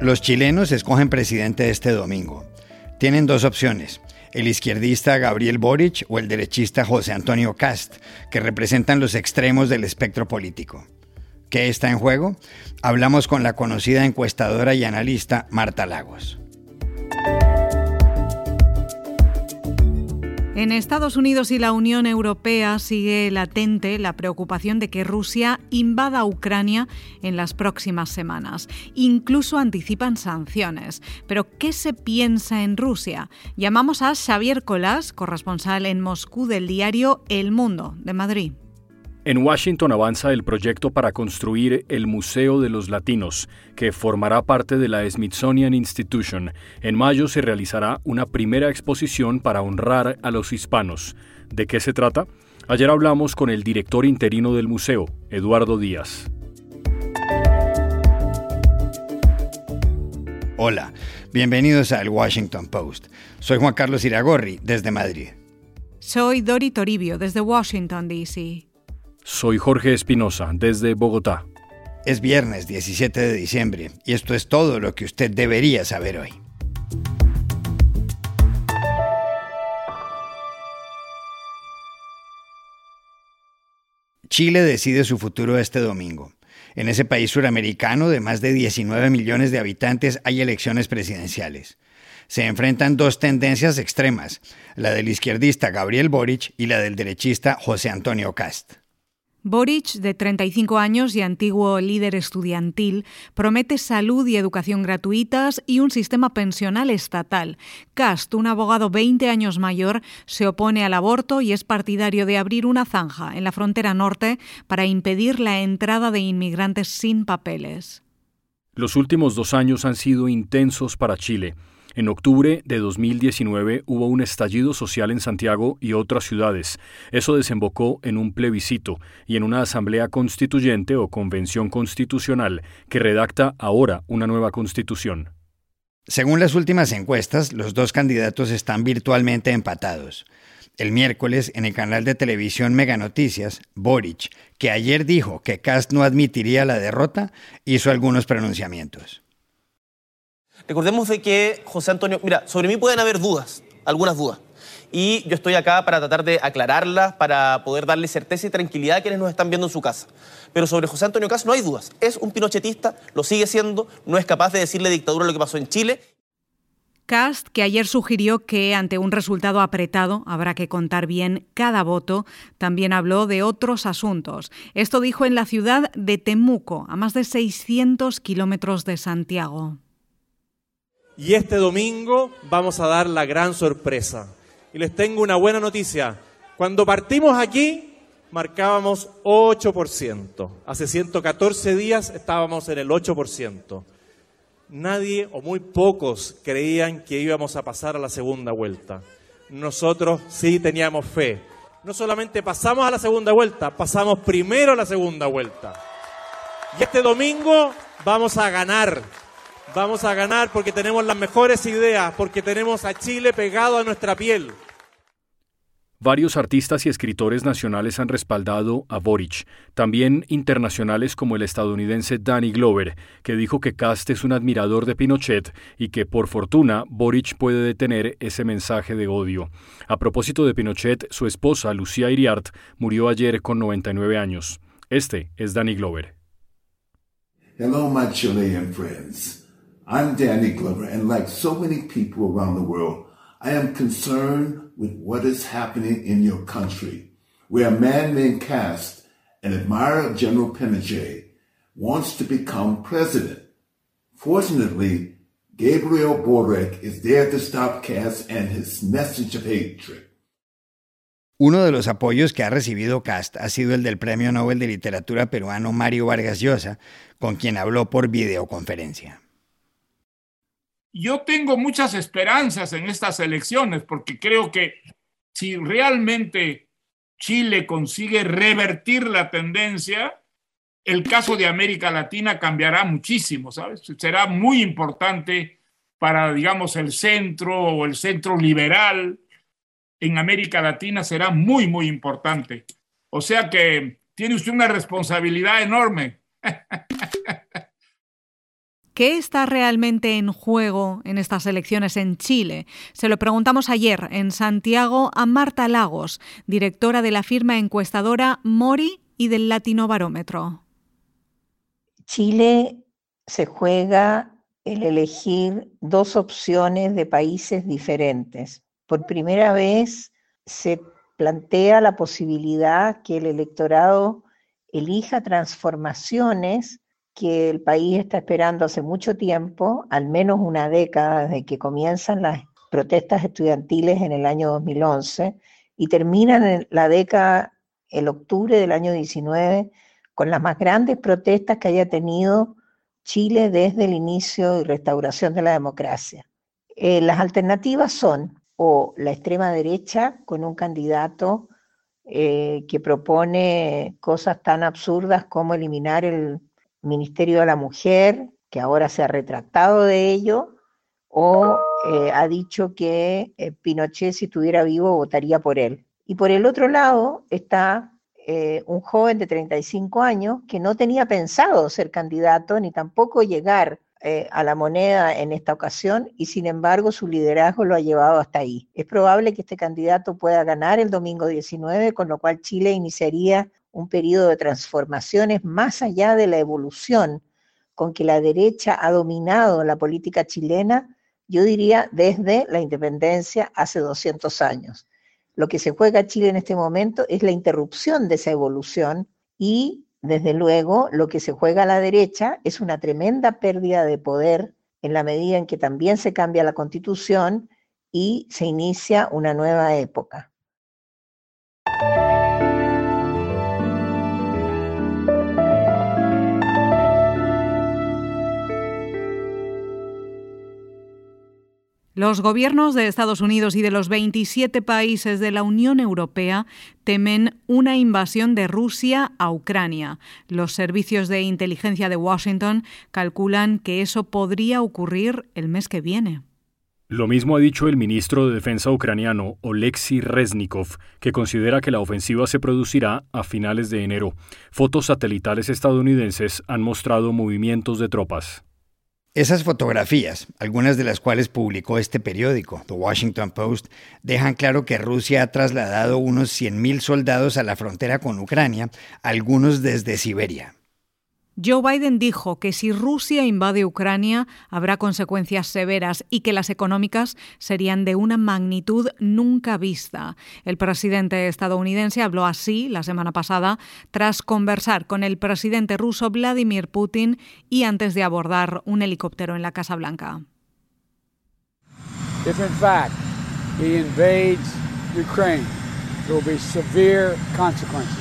Los chilenos escogen presidente este domingo. Tienen dos opciones, el izquierdista Gabriel Boric o el derechista José Antonio Cast, que representan los extremos del espectro político. ¿Qué está en juego? Hablamos con la conocida encuestadora y analista Marta Lagos. En Estados Unidos y la Unión Europea sigue latente la preocupación de que Rusia invada Ucrania en las próximas semanas. Incluso anticipan sanciones. Pero ¿qué se piensa en Rusia? Llamamos a Xavier Colás, corresponsal en Moscú del diario El Mundo de Madrid. En Washington avanza el proyecto para construir el Museo de los Latinos, que formará parte de la Smithsonian Institution. En mayo se realizará una primera exposición para honrar a los hispanos. ¿De qué se trata? Ayer hablamos con el director interino del museo, Eduardo Díaz. Hola, bienvenidos al Washington Post. Soy Juan Carlos Iragorri, desde Madrid. Soy Dori Toribio, desde Washington, D.C. Soy Jorge Espinosa, desde Bogotá. Es viernes 17 de diciembre y esto es todo lo que usted debería saber hoy. Chile decide su futuro este domingo. En ese país suramericano de más de 19 millones de habitantes hay elecciones presidenciales. Se enfrentan dos tendencias extremas, la del izquierdista Gabriel Boric y la del derechista José Antonio Cast. Boric, de 35 años y antiguo líder estudiantil, promete salud y educación gratuitas y un sistema pensional estatal. Cast, un abogado 20 años mayor, se opone al aborto y es partidario de abrir una zanja en la frontera norte para impedir la entrada de inmigrantes sin papeles. Los últimos dos años han sido intensos para Chile. En octubre de 2019 hubo un estallido social en Santiago y otras ciudades. Eso desembocó en un plebiscito y en una asamblea constituyente o convención constitucional que redacta ahora una nueva constitución. Según las últimas encuestas, los dos candidatos están virtualmente empatados. El miércoles, en el canal de televisión Mega Noticias, Boric, que ayer dijo que Cast no admitiría la derrota, hizo algunos pronunciamientos. Recordemos de que José Antonio, mira, sobre mí pueden haber dudas, algunas dudas. Y yo estoy acá para tratar de aclararlas, para poder darle certeza y tranquilidad a quienes nos están viendo en su casa. Pero sobre José Antonio Cas no hay dudas. Es un pinochetista, lo sigue siendo, no es capaz de decirle dictadura lo que pasó en Chile. Cast, que ayer sugirió que ante un resultado apretado habrá que contar bien cada voto, también habló de otros asuntos. Esto dijo en la ciudad de Temuco, a más de 600 kilómetros de Santiago. Y este domingo vamos a dar la gran sorpresa. Y les tengo una buena noticia. Cuando partimos aquí, marcábamos 8%. Hace 114 días estábamos en el 8%. Nadie o muy pocos creían que íbamos a pasar a la segunda vuelta. Nosotros sí teníamos fe. No solamente pasamos a la segunda vuelta, pasamos primero a la segunda vuelta. Y este domingo vamos a ganar Vamos a ganar porque tenemos las mejores ideas, porque tenemos a Chile pegado a nuestra piel. Varios artistas y escritores nacionales han respaldado a Boric, también internacionales como el estadounidense Danny Glover, que dijo que Cast es un admirador de Pinochet y que por fortuna Boric puede detener ese mensaje de odio. A propósito de Pinochet, su esposa Lucía Iriart murió ayer con 99 años. Este es Danny Glover. Hello my Chilean friends. I'm Danny Glover, and like so many people around the world, I am concerned with what is happening in your country, where a man named Cast, an admirer of General Pinochet, wants to become president. Fortunately, Gabriel Boric is there to stop Cast and his message of hatred. Uno de los apoyos que ha recibido Cast ha sido el del Premio Nobel de Literatura peruano Mario Vargas Llosa, con quien habló por videoconferencia. Yo tengo muchas esperanzas en estas elecciones porque creo que si realmente Chile consigue revertir la tendencia, el caso de América Latina cambiará muchísimo, ¿sabes? Será muy importante para, digamos, el centro o el centro liberal en América Latina será muy, muy importante. O sea que tiene usted una responsabilidad enorme. ¿Qué está realmente en juego en estas elecciones en Chile? Se lo preguntamos ayer en Santiago a Marta Lagos, directora de la firma encuestadora Mori y del Latino Barómetro. Chile se juega el elegir dos opciones de países diferentes. Por primera vez se plantea la posibilidad que el electorado elija transformaciones que el país está esperando hace mucho tiempo, al menos una década desde que comienzan las protestas estudiantiles en el año 2011 y terminan en la década, el octubre del año 19, con las más grandes protestas que haya tenido Chile desde el inicio y restauración de la democracia. Eh, las alternativas son o la extrema derecha con un candidato eh, que propone cosas tan absurdas como eliminar el Ministerio de la Mujer, que ahora se ha retractado de ello, o eh, ha dicho que eh, Pinochet si estuviera vivo votaría por él. Y por el otro lado está eh, un joven de 35 años que no tenía pensado ser candidato ni tampoco llegar a la moneda en esta ocasión y sin embargo su liderazgo lo ha llevado hasta ahí. Es probable que este candidato pueda ganar el domingo 19, con lo cual Chile iniciaría un periodo de transformaciones más allá de la evolución con que la derecha ha dominado la política chilena, yo diría desde la independencia hace 200 años. Lo que se juega Chile en este momento es la interrupción de esa evolución y, desde luego, lo que se juega a la derecha es una tremenda pérdida de poder en la medida en que también se cambia la constitución y se inicia una nueva época. Los gobiernos de Estados Unidos y de los 27 países de la Unión Europea temen una invasión de Rusia a Ucrania. Los servicios de inteligencia de Washington calculan que eso podría ocurrir el mes que viene. Lo mismo ha dicho el ministro de Defensa ucraniano, Oleksiy Reznikov, que considera que la ofensiva se producirá a finales de enero. Fotos satelitales estadounidenses han mostrado movimientos de tropas. Esas fotografías, algunas de las cuales publicó este periódico, The Washington Post, dejan claro que Rusia ha trasladado unos 100.000 soldados a la frontera con Ucrania, algunos desde Siberia. Joe Biden dijo que si Rusia invade Ucrania habrá consecuencias severas y que las económicas serían de una magnitud nunca vista. El presidente estadounidense habló así la semana pasada tras conversar con el presidente ruso Vladimir Putin y antes de abordar un helicóptero en la Casa Blanca. If in fact he invades Ukraine, there will be severe consequences.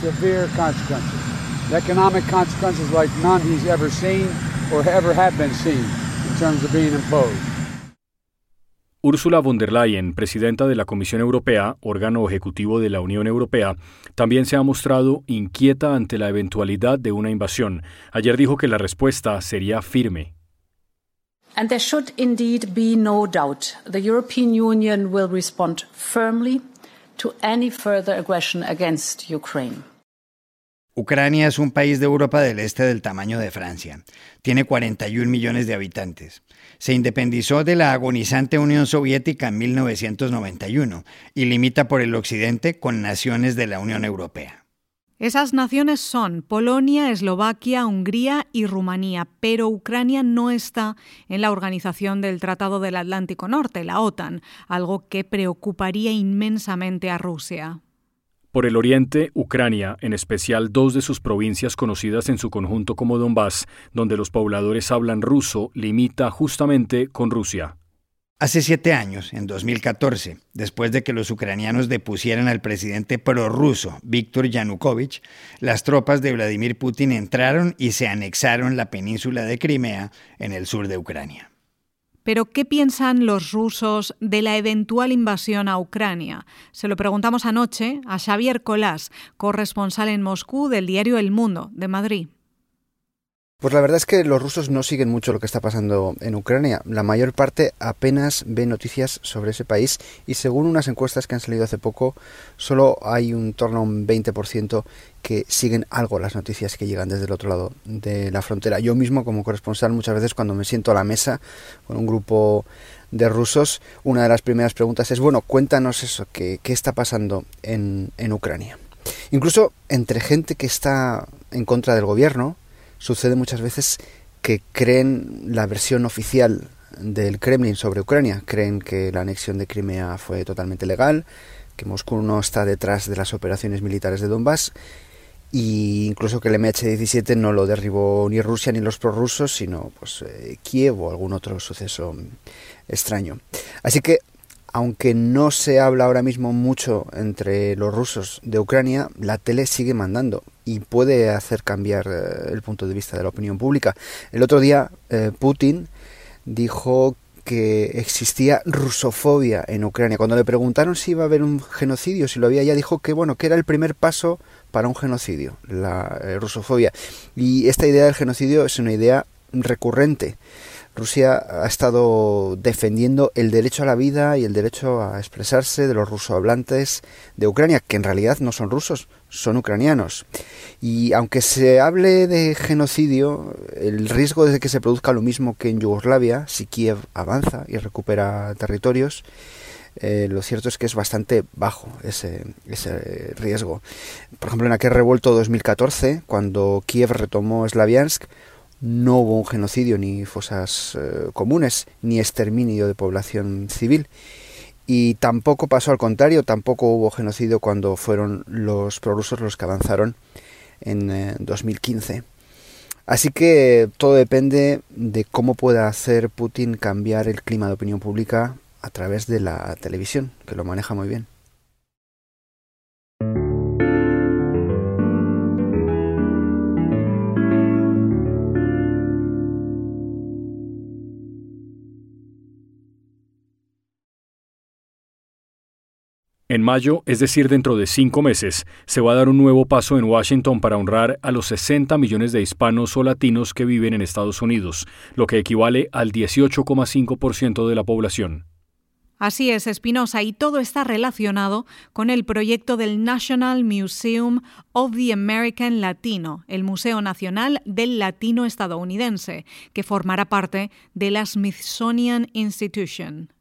Severe consequences economic consequences like none he's ever seen or ever have been seen in terms of being imposed. Ursula von der Leyen, presidenta de la Comisión Europea, órgano ejecutivo de la Unión Europea, también se ha mostrado inquieta ante la eventualidad de una invasión. Ayer dijo que la respuesta sería firme. And there should indeed be no doubt the European Union will respond firmly to any further aggression against Ukraine. Ucrania es un país de Europa del Este del tamaño de Francia. Tiene 41 millones de habitantes. Se independizó de la agonizante Unión Soviética en 1991 y limita por el occidente con naciones de la Unión Europea. Esas naciones son Polonia, Eslovaquia, Hungría y Rumanía, pero Ucrania no está en la organización del Tratado del Atlántico Norte, la OTAN, algo que preocuparía inmensamente a Rusia. Por el oriente, Ucrania, en especial dos de sus provincias conocidas en su conjunto como Donbass, donde los pobladores hablan ruso, limita justamente con Rusia. Hace siete años, en 2014, después de que los ucranianos depusieran al presidente prorruso Víctor Yanukovych, las tropas de Vladimir Putin entraron y se anexaron la península de Crimea en el sur de Ucrania. Pero, ¿qué piensan los rusos de la eventual invasión a Ucrania? Se lo preguntamos anoche a Xavier Colás, corresponsal en Moscú del diario El Mundo de Madrid. Pues la verdad es que los rusos no siguen mucho lo que está pasando en Ucrania. La mayor parte apenas ve noticias sobre ese país y según unas encuestas que han salido hace poco, solo hay un torno a un 20% que siguen algo las noticias que llegan desde el otro lado de la frontera. Yo mismo como corresponsal muchas veces cuando me siento a la mesa con un grupo de rusos, una de las primeras preguntas es, bueno, cuéntanos eso, qué, está pasando en Ucrania. Incluso entre gente que está en contra del gobierno, sucede muchas veces que creen la versión oficial del Kremlin sobre Ucrania. Creen que la anexión de Crimea fue totalmente legal, que Moscú no está detrás de las operaciones militares de Donbass e incluso que el MH17 no lo derribó ni Rusia ni los prorrusos, sino pues eh, Kiev o algún otro suceso extraño. Así que aunque no se habla ahora mismo mucho entre los rusos de Ucrania, la tele sigue mandando y puede hacer cambiar eh, el punto de vista de la opinión pública. El otro día eh, Putin dijo que existía rusofobia en Ucrania. Cuando le preguntaron si iba a haber un genocidio, si lo había, ya dijo que bueno, que era el primer paso para un genocidio, la eh, rusofobia. Y esta idea del genocidio es una idea recurrente. Rusia ha estado defendiendo el derecho a la vida y el derecho a expresarse de los rusohablantes de Ucrania, que en realidad no son rusos, son ucranianos. Y aunque se hable de genocidio, el riesgo de que se produzca lo mismo que en Yugoslavia, si Kiev avanza y recupera territorios, eh, lo cierto es que es bastante bajo ese, ese riesgo. Por ejemplo, en aquel revuelto 2014, cuando Kiev retomó Slaviansk, no hubo un genocidio ni fosas eh, comunes ni exterminio de población civil y tampoco pasó al contrario, tampoco hubo genocidio cuando fueron los prorrusos los que avanzaron en 2015. Eh, Así que todo depende de cómo pueda hacer Putin cambiar el clima de opinión pública a través de la televisión, que lo maneja muy bien. En mayo, es decir, dentro de cinco meses, se va a dar un nuevo paso en Washington para honrar a los 60 millones de hispanos o latinos que viven en Estados Unidos, lo que equivale al 18,5% de la población. Así es, Espinosa, y todo está relacionado con el proyecto del National Museum of the American Latino, el Museo Nacional del Latino Estadounidense, que formará parte de la Smithsonian Institution.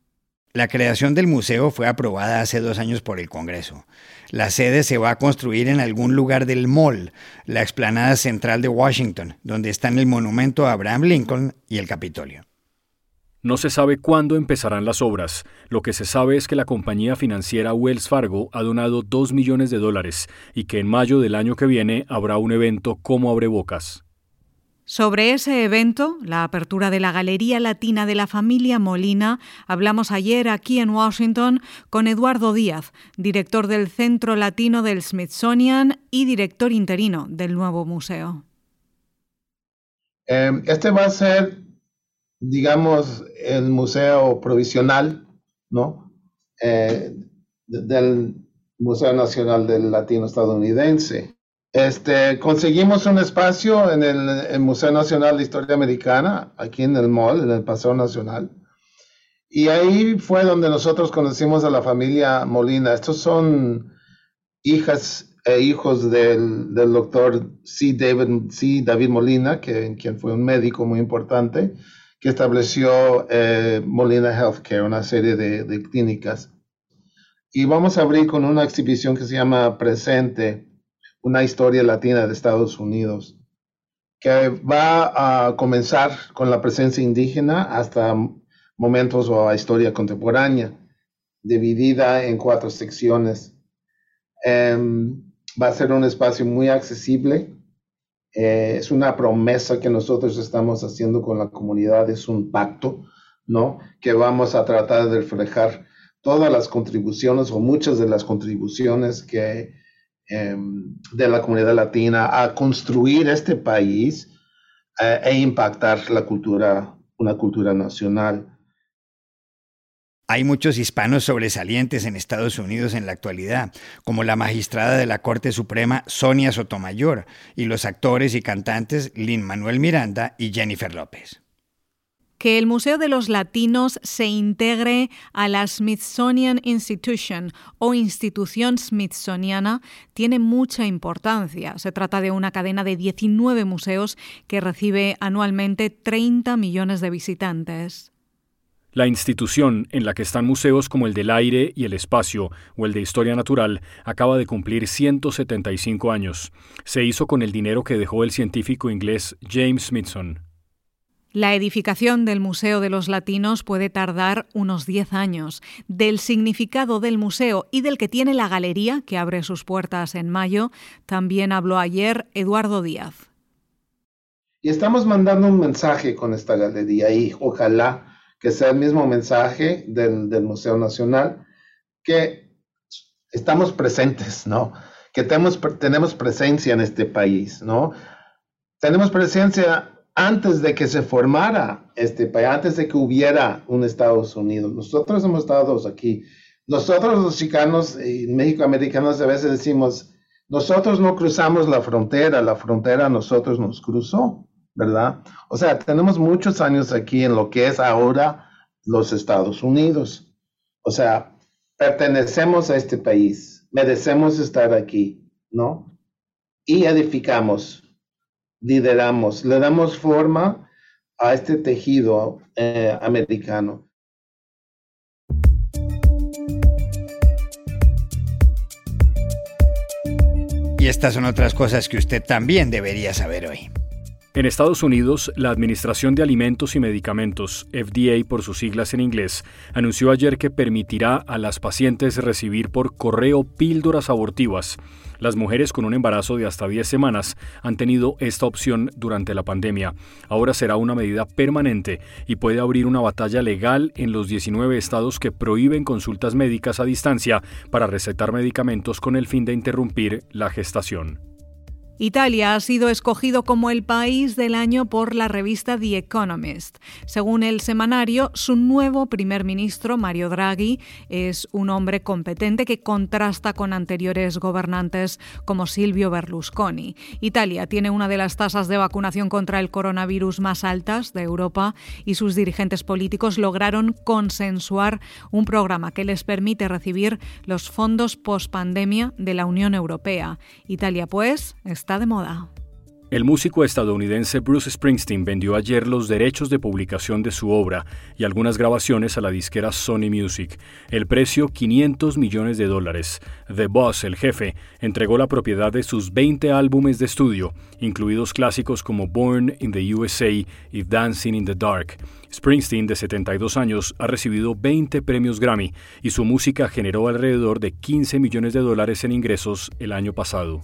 La creación del museo fue aprobada hace dos años por el Congreso. La sede se va a construir en algún lugar del Mall, la explanada central de Washington, donde están el monumento a Abraham Lincoln y el Capitolio. No se sabe cuándo empezarán las obras. Lo que se sabe es que la compañía financiera Wells Fargo ha donado 2 millones de dólares y que en mayo del año que viene habrá un evento como Abrebocas. Sobre ese evento, la apertura de la Galería Latina de la Familia Molina, hablamos ayer aquí en Washington con Eduardo Díaz, director del Centro Latino del Smithsonian y director interino del nuevo museo. Em, este va a ser, digamos, el museo provisional, ¿no? Eh, del Museo Nacional del Latino Estadounidense. Este, conseguimos un espacio en el, Museo Nacional de Historia Americana, aquí en el Mall, en el Paseo Nacional. Y ahí fue donde nosotros conocimos a la familia Molina. Estos son hijas e hijos del, doctor C. David, C. David Molina, que, quien fue un médico muy importante, que estableció eh, Molina Healthcare, una serie de, de clínicas. Y vamos a abrir con una exhibición que se llama Presente una historia latina de Estados Unidos, que va a comenzar con la presencia indígena hasta momentos o a historia contemporánea, dividida en cuatro secciones. Em, va a ser un espacio muy accesible. Eh, es una promesa que nosotros estamos haciendo con la comunidad, es un pacto, ¿no? Que vamos a tratar de reflejar todas las contribuciones o muchas de las contribuciones que Em, de la comunidad latina a construir este país eh, e impactar la cultura, una cultura nacional. Hay muchos hispanos sobresalientes en Estados Unidos en la actualidad, como la magistrada de la Corte Suprema Sonia Sotomayor y los actores y cantantes Lin Manuel Miranda y Jennifer López. Que el Museo de los Latinos se integre a la Smithsonian Institution o institución smithsoniana tiene mucha importancia. Se trata de una cadena de 19 museos que recibe anualmente 30 millones de visitantes. La institución, en la que están museos como el del aire y el espacio o el de historia natural, acaba de cumplir 175 años. Se hizo con el dinero que dejó el científico inglés James Smithson. La edificación del Museo de los Latinos puede tardar unos 10 años. Del significado del museo y del que tiene la galería, que abre sus puertas en mayo, también habló ayer Eduardo Díaz. Y estamos mandando un mensaje con esta galería y ojalá que sea el mismo mensaje del, Museo Nacional, que estamos presentes, ¿no? Que tenemos, tenemos presencia en este país, ¿no? Tenemos presencia antes de que se formara este país, antes de que hubiera un Estados Unidos. Nosotros hemos estado aquí. Nosotros los chicanos y México-americanos a veces decimos, nosotros no cruzamos la frontera, la frontera a nosotros nos cruzó. ¿verdad? O sea, tenemos muchos años aquí en lo que es ahora los Estados Unidos. O sea, pertenecemos a este país, merecemos estar aquí, ¿no? Y edificamos, lideramos, le damos forma a este tejido eh, americano. Y estas son otras cosas que usted también debería saber hoy. En Estados Unidos, la Administración de Alimentos y Medicamentos, FDA por sus siglas en inglés, anunció ayer que permitirá a las pacientes recibir por correo píldoras abortivas. Las mujeres con un embarazo de hasta 10 semanas han tenido esta opción durante la pandemia. Ahora será una medida permanente y puede abrir una batalla legal en los 19 estados que prohíben consultas médicas a distancia para recetar medicamentos con el fin de interrumpir la gestación. Italia ha sido escogido como el país del año por la revista The Economist. Según el semanario, su nuevo primer ministro, Mario Draghi, es un hombre competente que contrasta con anteriores gobernantes como Silvio Berlusconi. Italia tiene una de las tasas de vacunación contra el coronavirus más altas de Europa y sus dirigentes políticos lograron consensuar un programa que les permite recibir los fondos post-pandemia de la Unión Europea. Italia, pues, está de moda. El músico estadounidense Bruce Springsteen vendió ayer los derechos de publicación de su obra y algunas grabaciones a la disquera Sony Music. El precio 500 millones de dólares. The Boss, el jefe, entregó la propiedad de sus 20 álbumes de estudio, incluidos clásicos como Born in the USA y Dancing in the Dark. Springsteen, de 72 años, ha recibido 20 premios Grammy y su música generó alrededor de 15 millones de dólares en ingresos el año pasado.